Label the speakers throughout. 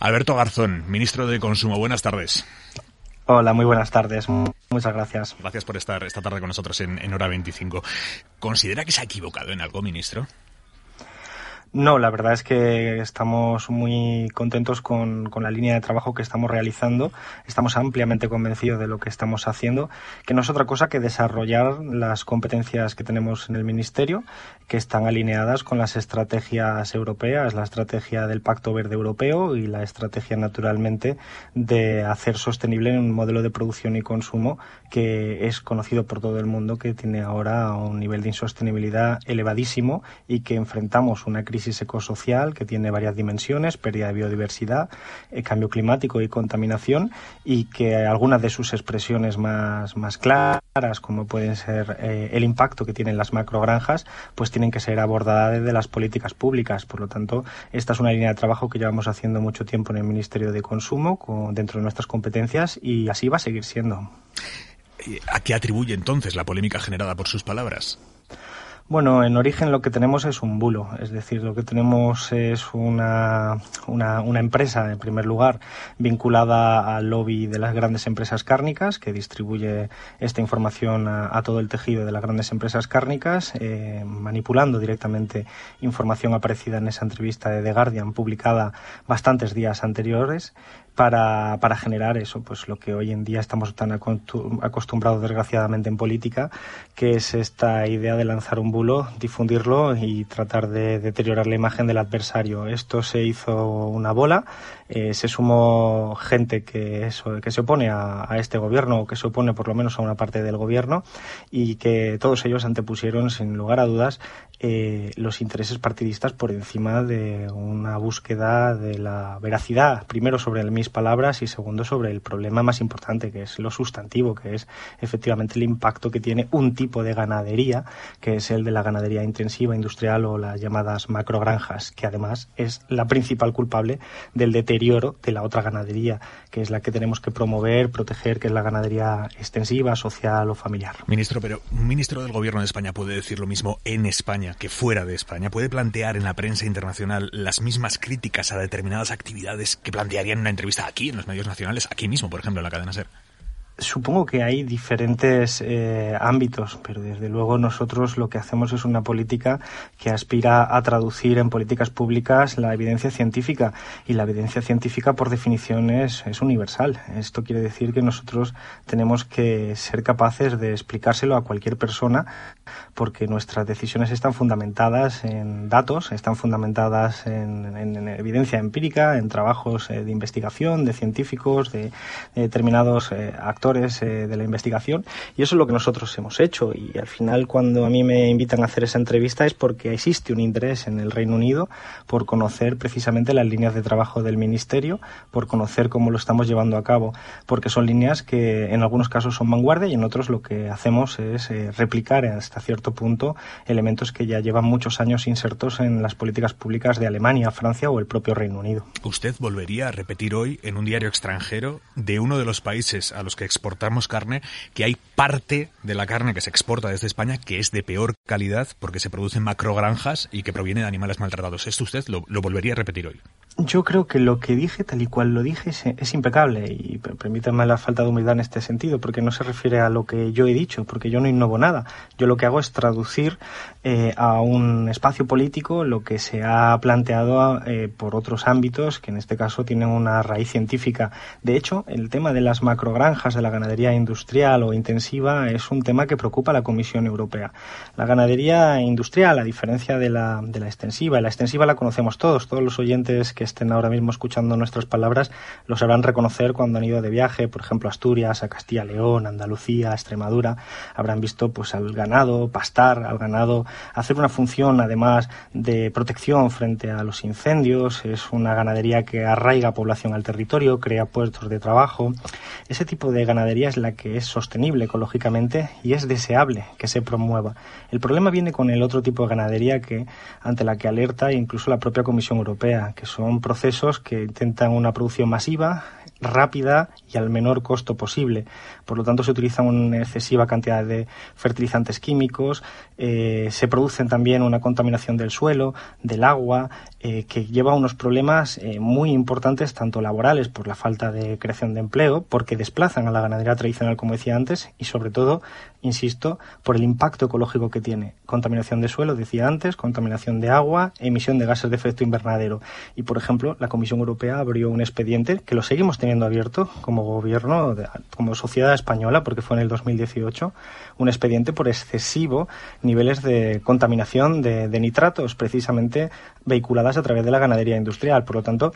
Speaker 1: Alberto Garzón, ministro de Consumo. Buenas tardes.
Speaker 2: Hola, muy buenas tardes. Muchas gracias.
Speaker 1: Gracias por estar esta tarde con nosotros en, en Hora 25. ¿Considera que se ha equivocado en algo, ministro?
Speaker 2: No, la verdad es que estamos muy contentos con, la línea de trabajo que estamos realizando. Estamos ampliamente convencidos de lo que estamos haciendo, que no es otra cosa que desarrollar las competencias que tenemos en el Ministerio, que están alineadas con las estrategias europeas, la estrategia del Pacto Verde Europeo y la estrategia, naturalmente, de hacer sostenible un modelo de producción y consumo que es conocido por todo el mundo, que tiene ahora un nivel de insostenibilidad elevadísimo y que enfrentamos una crisis crisis ecosocial que tiene varias dimensiones, pérdida de biodiversidad, eh, cambio climático y contaminación, y que algunas de sus expresiones más, más claras, como pueden ser eh, el impacto que tienen las macrogranjas, pues tienen que ser abordadas desde las políticas públicas. Por lo tanto, esta es una línea de trabajo que llevamos haciendo mucho tiempo en el Ministerio de Consumo, con, dentro de nuestras competencias, y así va a seguir siendo.
Speaker 1: ¿A qué atribuye entonces la polémica generada por sus palabras?
Speaker 2: Bueno, en origen lo que tenemos es un bulo, es decir, lo que tenemos es una, una, una, empresa, en primer lugar, vinculada al lobby de las grandes empresas cárnicas, que distribuye esta información a, a todo el tejido de las grandes empresas cárnicas, eh, manipulando directamente información aparecida en esa entrevista de The Guardian, publicada bastantes días anteriores, para, para generar eso, pues lo que hoy en día estamos tan acostumbrados desgraciadamente en política, que es esta idea de lanzar un bulo, difundirlo y tratar de deteriorar la imagen del adversario. Esto se hizo una bola, eh, se sumó gente que, eso, que se opone a, a, este gobierno o que se opone por lo menos a una parte del gobierno y que todos ellos antepusieron sin lugar a dudas eh, los intereses partidistas por encima de una búsqueda de la veracidad, primero sobre mis palabras y segundo sobre el problema más importante que es lo sustantivo, que es efectivamente el impacto que tiene un tipo de ganadería, que es el de la ganadería intensiva, industrial o las llamadas macrogranjas, que además es la principal culpable del deterioro de la otra ganadería, que es la que tenemos que promover, proteger, que es la ganadería extensiva, social o familiar.
Speaker 1: Ministro, pero un ministro del Gobierno de España puede decir lo mismo en España que fuera de España. Puede plantear en la prensa internacional las mismas críticas a determinadas actividades que plantearía en una entrevista aquí, en los medios nacionales, aquí mismo, por ejemplo, en la cadena SER.
Speaker 2: Supongo que hay diferentes eh, ámbitos, pero desde luego nosotros lo que hacemos es una política que aspira a traducir en políticas públicas la evidencia científica y la evidencia científica por definición es, es universal. Esto quiere decir que nosotros tenemos que ser capaces de explicárselo a cualquier persona porque nuestras decisiones están fundamentadas en datos, están fundamentadas en, en, en evidencia empírica, en trabajos eh, de investigación, de científicos, de, de determinados eh, actores eh, de la investigación y eso es lo que nosotros hemos hecho y al final cuando a mí me invitan a hacer esa entrevista es porque existe un interés en el Reino Unido por conocer precisamente las líneas de trabajo del Ministerio, por conocer cómo lo estamos llevando a cabo, porque son líneas que en algunos casos son vanguardia y en otros lo que hacemos es eh, replicar hasta cierto punto elementos que ya llevan muchos años insertos en las políticas públicas de Alemania, Francia o el propio Reino Unido.
Speaker 1: ¿Usted volvería a repetir hoy en un diario extranjero de uno de los países a los que exportamos carne, que hay parte de la carne que se exporta desde España que es de peor calidad porque se producen macrogranjas y que proviene de animales maltratados. ¿Esto usted lo, lo volvería a repetir hoy?
Speaker 2: Yo creo que lo que dije, tal y cual lo dije, es, impecable y permítanme la falta de humildad en este sentido, porque no se refiere a lo que yo he dicho, porque yo no innovo nada. Yo lo que hago es traducir eh, a un espacio político lo que se ha planteado eh, por otros ámbitos, que en este caso tienen una raíz científica. De hecho, el tema de las macrogranjas, de la ganadería industrial o intensiva, es un tema que preocupa a la Comisión Europea. La ganadería industrial, a diferencia de la, de la extensiva, la extensiva la conocemos todos, todos los oyentes que estén ahora mismo escuchando nuestras palabras lo sabrán reconocer cuando han ido de viaje, por ejemplo, a Asturias, a Castilla León, Andalucía, Extremadura, habrán visto pues al ganado pastar, al ganado hacer una función además de protección frente a los incendios, es una ganadería que arraiga población al territorio, crea puestos de trabajo. Ese tipo de ganadería es la que es sostenible ecológicamente y es deseable que se promueva. El problema viene con el otro tipo de ganadería que ante la que alerta incluso la propia Comisión Europea, que son procesos que intentan una producción masiva rápida y al menor costo posible. Por lo tanto, se utiliza una excesiva cantidad de fertilizantes químicos, eh, se producen también una contaminación del suelo, del agua, eh, que lleva a unos problemas eh, muy importantes, tanto laborales por la falta de creación de empleo, porque desplazan a la ganadería tradicional, como decía antes, y sobre todo, insisto, por el impacto ecológico que tiene. Contaminación de suelo, decía antes, contaminación de agua, emisión de gases de efecto invernadero. Y, por ejemplo, la Comisión Europea abrió un expediente que lo seguimos teniendo abierto como gobierno, como sociedad española, porque fue en el 2018, un expediente por excesivo niveles de contaminación de, de nitratos, precisamente vehiculadas a través de la ganadería industrial. Por lo tanto,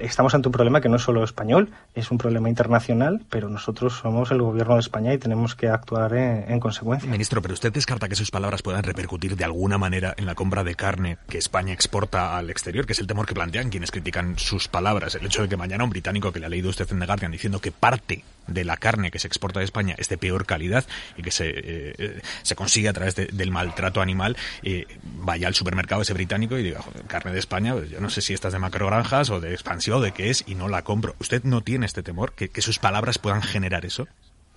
Speaker 2: estamos ante un problema que no es solo español, es un problema internacional, pero nosotros somos el gobierno de España y tenemos que actuar en, consecuencia.
Speaker 1: Ministro, pero usted descarta que sus palabras puedan repercutir de alguna manera en la compra de carne que España exporta al exterior, que es el temor que plantean quienes critican sus palabras. El hecho de que mañana un británico que le ha leído usted en The Guardian diciendo que parte de la carne que se exporta de España es de peor calidad y que se, eh, eh, se consigue a través del maltrato animal, eh, vaya al supermercado ese británico y diga, carne de España, pues yo no sé si esta es de macrogranjas o de expansión o de qué es y no la compro. ¿Usted no tiene este temor que sus palabras puedan generar eso?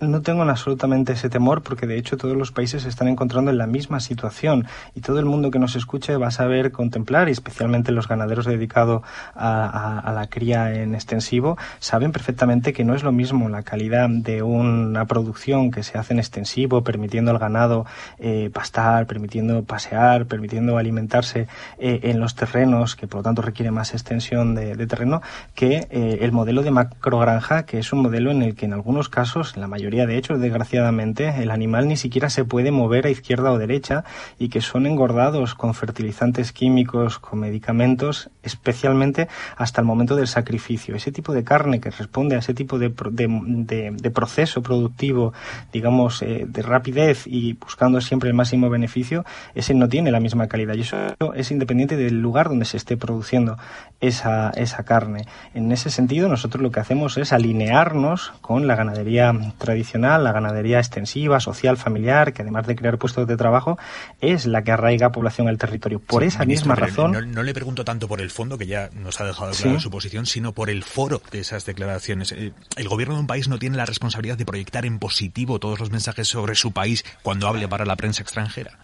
Speaker 2: No tengo absolutamente ese temor porque de hecho todos los países se están encontrando en la misma situación y todo el mundo que nos escuche va a saber contemplar y especialmente los ganaderos dedicados a, la cría en extensivo saben perfectamente que no es lo mismo la calidad de una producción que se hace en extensivo permitiendo al ganado eh, pastar, permitiendo pasear, permitiendo alimentarse eh, en los terrenos que por lo tanto requiere más extensión de, terreno que eh, el modelo de macrogranja que es un modelo en el que en algunos casos en la mayoría de hecho, desgraciadamente, el animal ni siquiera se puede mover a izquierda o derecha y que son engordados con fertilizantes químicos, con medicamentos, especialmente hasta el momento del sacrificio. Ese tipo de carne que responde a ese tipo de, proceso productivo, digamos, eh, de rapidez y buscando siempre el máximo beneficio, ese no tiene la misma calidad. Y eso es independiente del lugar donde se esté produciendo esa, esa carne. En ese sentido, nosotros lo que hacemos es alinearnos con la ganadería tradicional la ganadería extensiva, social, familiar, que además de crear puestos de trabajo, es la que arraiga población al territorio. Por esa misma razón.
Speaker 1: No, le pregunto tanto por el fondo, que ya nos ha dejado claro su posición, sino por el foro de esas declaraciones. Eh, el gobierno de un país no tiene la responsabilidad de proyectar en positivo todos los mensajes sobre su país cuando hable para la prensa extranjera.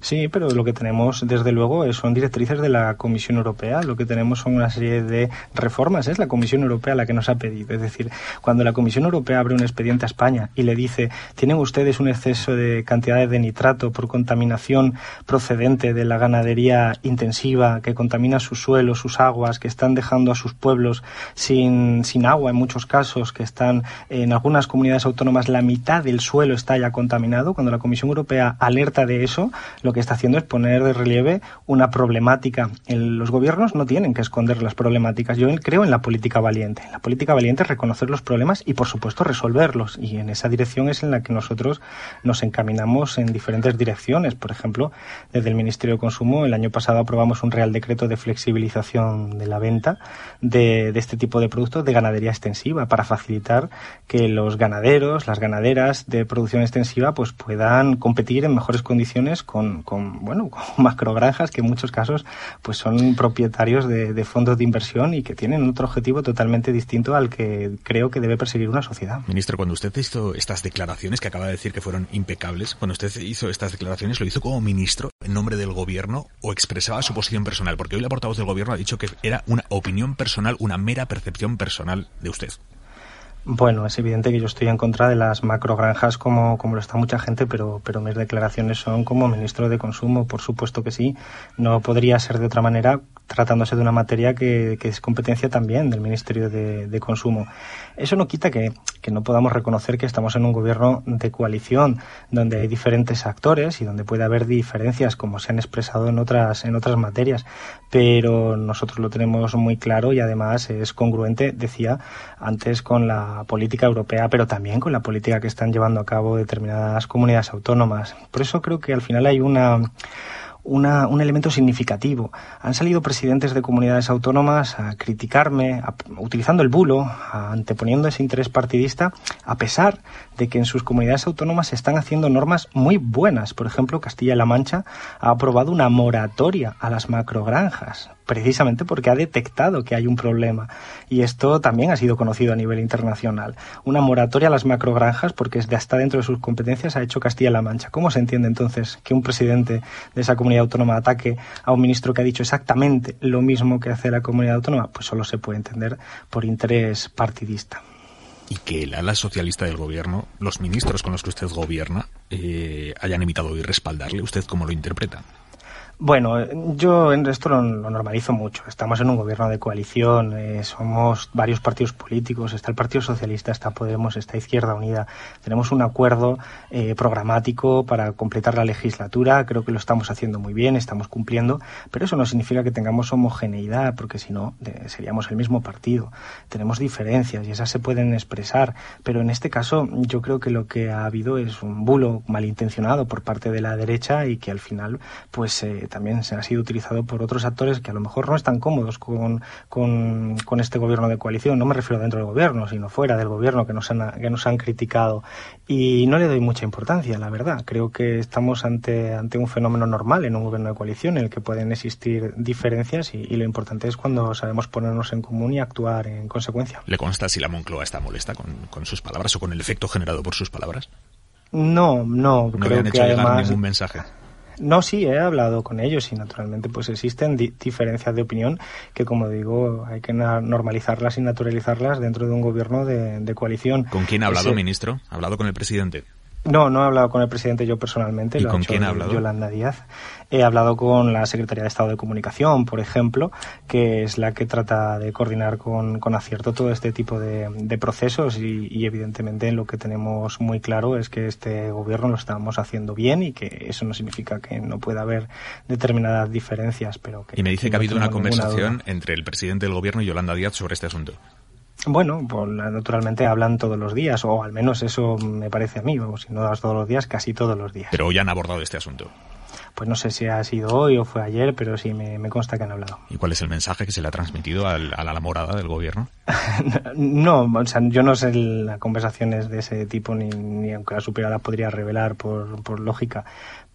Speaker 2: Sí, pero lo que tenemos, desde luego, son directrices de la Comisión Europea. Lo que tenemos son una serie de reformas. Es la Comisión Europea la que nos ha pedido. Es decir, cuando la Comisión Europea abre un expediente a España y le dice, tienen ustedes un exceso de cantidades de nitrato por contaminación procedente de la ganadería intensiva que contamina sus suelos, sus aguas, que están dejando a sus pueblos sin, sin agua en muchos casos, que están en algunas comunidades autónomas la mitad del suelo está ya contaminado. Cuando la Comisión Europea alerta de eso, lo que está haciendo es poner de relieve una problemática. los gobiernos no tienen que esconder las problemáticas. Yo creo en la política valiente. La política valiente es reconocer los problemas y, por supuesto, resolverlos. Y en esa dirección es en la que nosotros nos encaminamos en diferentes direcciones. Por ejemplo, desde el Ministerio de Consumo, el año pasado aprobamos un Real Decreto de flexibilización de la venta de, de este tipo de productos de ganadería extensiva para facilitar que los ganaderos, las ganaderas de producción extensiva, pues puedan competir en mejores condiciones con, con, bueno, con macrogranjas que en muchos casos pues son propietarios de, fondos de inversión y que tienen otro objetivo totalmente distinto al que creo que debe perseguir una sociedad.
Speaker 1: Ministro, cuando usted hizo estas declaraciones, que acaba de decir que fueron impecables, cuando usted hizo estas declaraciones, ¿lo hizo como ministro en nombre del gobierno o expresaba su posición personal? Porque hoy la portavoz del gobierno ha dicho que era una opinión personal, una mera percepción personal de usted.
Speaker 2: Bueno, es evidente que yo estoy en contra de las macrogranjas como, como lo está mucha gente, pero, pero mis declaraciones son como ministro de Consumo, por supuesto que sí. No podría ser de otra manera tratándose de una materia que, que es competencia también del Ministerio de, de Consumo. Eso no quita que, que, no podamos reconocer que estamos en un gobierno de coalición donde hay diferentes actores y donde puede haber diferencias como se han expresado en otras, en otras materias, pero nosotros lo tenemos muy claro y además es congruente, decía antes, con la política europea, pero también con la política que están llevando a cabo determinadas comunidades autónomas. Por eso creo que al final hay una, un elemento significativo. Han salido presidentes de comunidades autónomas a criticarme, utilizando el bulo, anteponiendo ese interés partidista, a pesar de que en sus comunidades autónomas se están haciendo normas muy buenas. Por ejemplo, Castilla-La Mancha ha aprobado una moratoria a las macrogranjas precisamente porque ha detectado que hay un problema. Y esto también ha sido conocido a nivel internacional. Una moratoria a las macrogranjas, porque hasta dentro de sus competencias, ha hecho Castilla-La Mancha. ¿Cómo se entiende entonces que un presidente de esa comunidad autónoma ataque a un ministro que ha dicho exactamente lo mismo que hace la comunidad autónoma? Pues solo se puede entender por interés partidista
Speaker 1: y que el ala socialista del gobierno, los ministros con los que usted gobierna, eh, hayan evitado hoy respaldarle. ¿Usted cómo lo interpreta?
Speaker 2: Bueno, yo en esto lo, normalizo mucho. Estamos en un gobierno de coalición, eh, somos varios partidos políticos, está el Partido Socialista, está Podemos, está Izquierda Unida. Tenemos un acuerdo eh, programático para completar la legislatura, creo que lo estamos haciendo muy bien, estamos cumpliendo, pero eso no significa que tengamos homogeneidad, porque si no, seríamos el mismo partido. Tenemos diferencias y esas se pueden expresar, pero en este caso yo creo que lo que ha habido es un bulo malintencionado por parte de la derecha y que al final, pues, eh, también se ha sido utilizado por otros actores que a lo mejor no están cómodos con, con, este gobierno de coalición. No me refiero dentro del gobierno, sino fuera del gobierno que nos han, que nos han criticado. Y no le doy mucha importancia, la verdad. Creo que estamos ante, ante un fenómeno normal en un gobierno de coalición en el que pueden existir diferencias y, lo importante es cuando sabemos ponernos en común y actuar en consecuencia.
Speaker 1: ¿Le consta si la Moncloa está molesta con, con sus palabras o con el efecto generado por sus palabras?
Speaker 2: No, no,
Speaker 1: no
Speaker 2: creo
Speaker 1: que además ningún mensaje.
Speaker 2: No, sí, he hablado con ellos y naturalmente pues existen diferencias de opinión que como digo hay que normalizarlas y naturalizarlas dentro de un gobierno de, coalición.
Speaker 1: ¿Con quién ha hablado, ministro? ¿Ha hablado con el presidente?
Speaker 2: No, no he hablado con el presidente yo personalmente.
Speaker 1: ¿Y con quién ha hablado?
Speaker 2: Yolanda Díaz. He hablado con la Secretaría de Estado de Comunicación, por ejemplo, que es la que trata de coordinar con, acierto todo este tipo de, procesos y, evidentemente lo que tenemos muy claro es que este gobierno lo estamos haciendo bien y que eso no significa que no pueda haber determinadas diferencias, pero que...
Speaker 1: Y me dice que ha habido una conversación entre el presidente del gobierno y Yolanda Díaz sobre este asunto.
Speaker 2: Bueno, pues naturalmente hablan todos los días, o al menos eso me parece a mí, o si no todos los días, casi todos los días.
Speaker 1: Pero hoy han abordado este asunto.
Speaker 2: Pues no sé si ha sido hoy o fue ayer, pero sí me, consta que han hablado.
Speaker 1: ¿Y cuál es el mensaje que se le ha transmitido a la morada del gobierno?
Speaker 2: no, o sea, yo no sé las conversaciones de ese tipo, ni, ni aunque la supiera la podría revelar por, por lógica,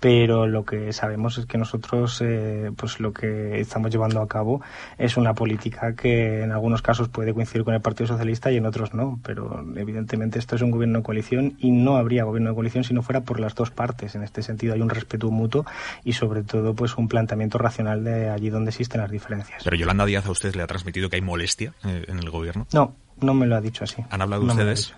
Speaker 2: pero lo que sabemos es que nosotros eh, pues lo que estamos llevando a cabo es una política que en algunos casos puede coincidir con el Partido Socialista y en otros no, pero evidentemente esto es un gobierno de coalición y no habría gobierno de coalición si no fuera por las dos partes. En este sentido hay un respeto mutuo y sobre todo pues un planteamiento racional de allí donde existen las diferencias.
Speaker 1: Pero Yolanda Díaz a usted le ha transmitido que hay molestia eh, en el gobierno.
Speaker 2: No, no me lo ha dicho así.
Speaker 1: ¿Han hablado ustedes?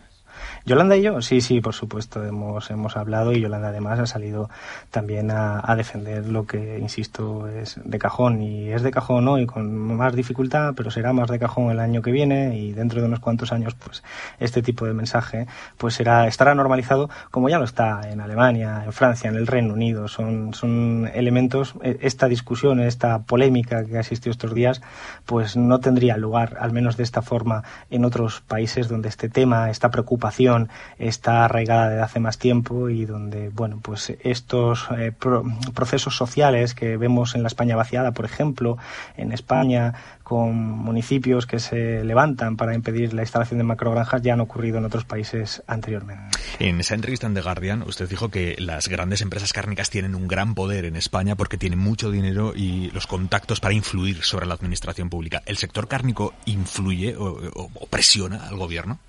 Speaker 2: Yolanda y yo, sí, sí, por supuesto, hemos, hemos hablado y Yolanda además ha salido también a, defender lo que, insisto, es de cajón y es de cajón hoy con más dificultad, pero será más de cajón el año que viene y dentro de unos cuantos años, pues este tipo de mensaje pues será, estará normalizado como ya lo está en Alemania, en Francia, en el Reino Unido. Son, son elementos, e, esta discusión, esta polémica que ha existido estos días, pues no tendría lugar, al menos de esta forma, en otros países donde este tema, esta preocupación está arraigada desde hace más tiempo y donde, bueno, pues estos eh, procesos sociales que vemos en la España vaciada, por ejemplo, en España, con municipios que se levantan para impedir la instalación de macrogranjas, ya han ocurrido en otros países anteriormente.
Speaker 1: En esa entrevista en The Guardian, usted dijo que las grandes empresas cárnicas tienen un gran poder en España porque tienen mucho dinero y los contactos para influir sobre la administración pública. ¿El sector cárnico influye o presiona al gobierno?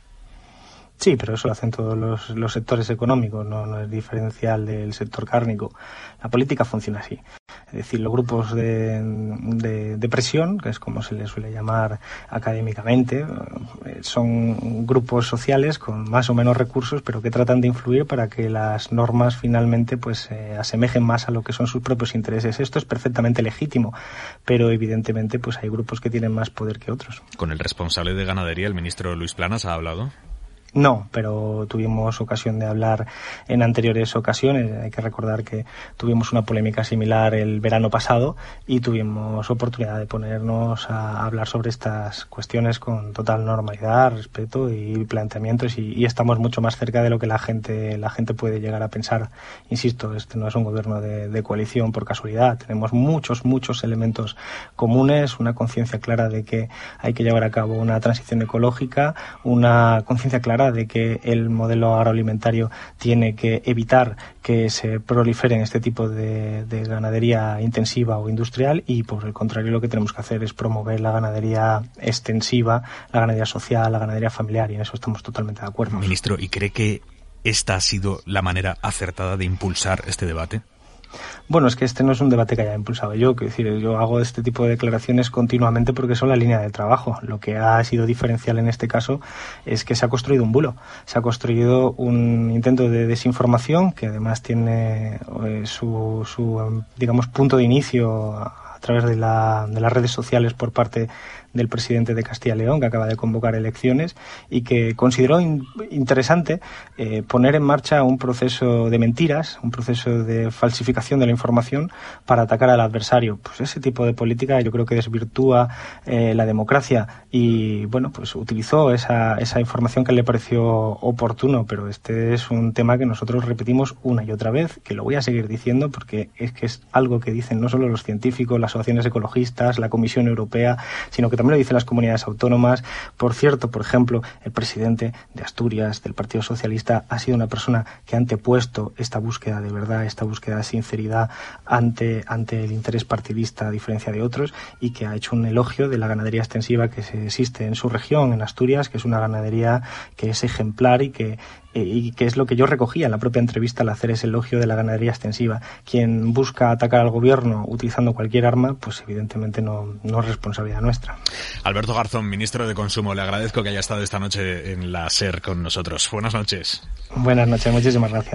Speaker 2: Sí, pero eso lo hacen todos los, sectores económicos, no, es diferencial del sector cárnico. La política funciona así. Es decir, los grupos de, presión, que es como se les suele llamar académicamente, eh, son grupos sociales con más o menos recursos, pero que tratan de influir para que las normas finalmente pues se asemejen más a lo que son sus propios intereses. Esto es perfectamente legítimo, pero evidentemente pues hay grupos que tienen más poder que otros.
Speaker 1: Con el responsable de ganadería, el ministro Luis Planas, ha hablado.
Speaker 2: No, pero tuvimos ocasión de hablar en anteriores ocasiones. Hay que recordar que tuvimos una polémica similar el verano pasado y tuvimos oportunidad de ponernos a hablar sobre estas cuestiones con total normalidad, respeto y planteamientos y, estamos mucho más cerca de lo que la gente la gente puede llegar a pensar. Insisto, este no es un gobierno de, coalición por casualidad. Tenemos muchos muchos elementos comunes, una conciencia clara de que hay que llevar a cabo una transición ecológica, una conciencia clara de que el modelo agroalimentario tiene que evitar que se proliferen este tipo de, ganadería intensiva o industrial y por el contrario lo que tenemos que hacer es promover la ganadería extensiva, la ganadería social, la ganadería familiar y en eso estamos totalmente de acuerdo.
Speaker 1: Ministro, ¿y cree que esta ha sido la manera acertada de impulsar este debate?
Speaker 2: Bueno, es que este no es un debate que haya impulsado yo, quiero decir, yo hago este tipo de declaraciones continuamente porque son la línea de trabajo. Lo que ha sido diferencial en este caso es que se ha construido un bulo, se ha construido un intento de desinformación que además tiene eh, su, su, digamos, punto de inicio a través de, la, de las redes sociales por parte del presidente de Castilla y León, que acaba de convocar elecciones y que consideró interesante eh, poner en marcha un proceso de mentiras, un proceso de falsificación de la información para atacar al adversario. Pues ese tipo de política yo creo que desvirtúa eh, la democracia y, bueno, pues utilizó esa, esa información que le pareció oportuno, pero este es un tema que nosotros repetimos una y otra vez, que lo voy a seguir diciendo porque es que es algo que dicen no solo los científicos, las asociaciones ecologistas, la Comisión Europea, sino que también lo dicen las comunidades autónomas. Por cierto, por ejemplo, el presidente de Asturias, del Partido Socialista, ha sido una persona que ha antepuesto esta búsqueda de verdad, esta búsqueda de sinceridad ante, ante el interés partidista, a diferencia de otros, y que ha hecho un elogio de la ganadería extensiva que existe en su región, en Asturias, que es una ganadería que es ejemplar y que y que es lo que yo recogía en la propia entrevista al hacer ese elogio de la ganadería extensiva. Quien busca atacar al gobierno utilizando cualquier arma, pues evidentemente no, no es responsabilidad nuestra.
Speaker 1: Alberto Garzón, ministro de Consumo, le agradezco que haya estado esta noche en la SER con nosotros. Buenas noches.
Speaker 2: Buenas noches, muchísimas gracias.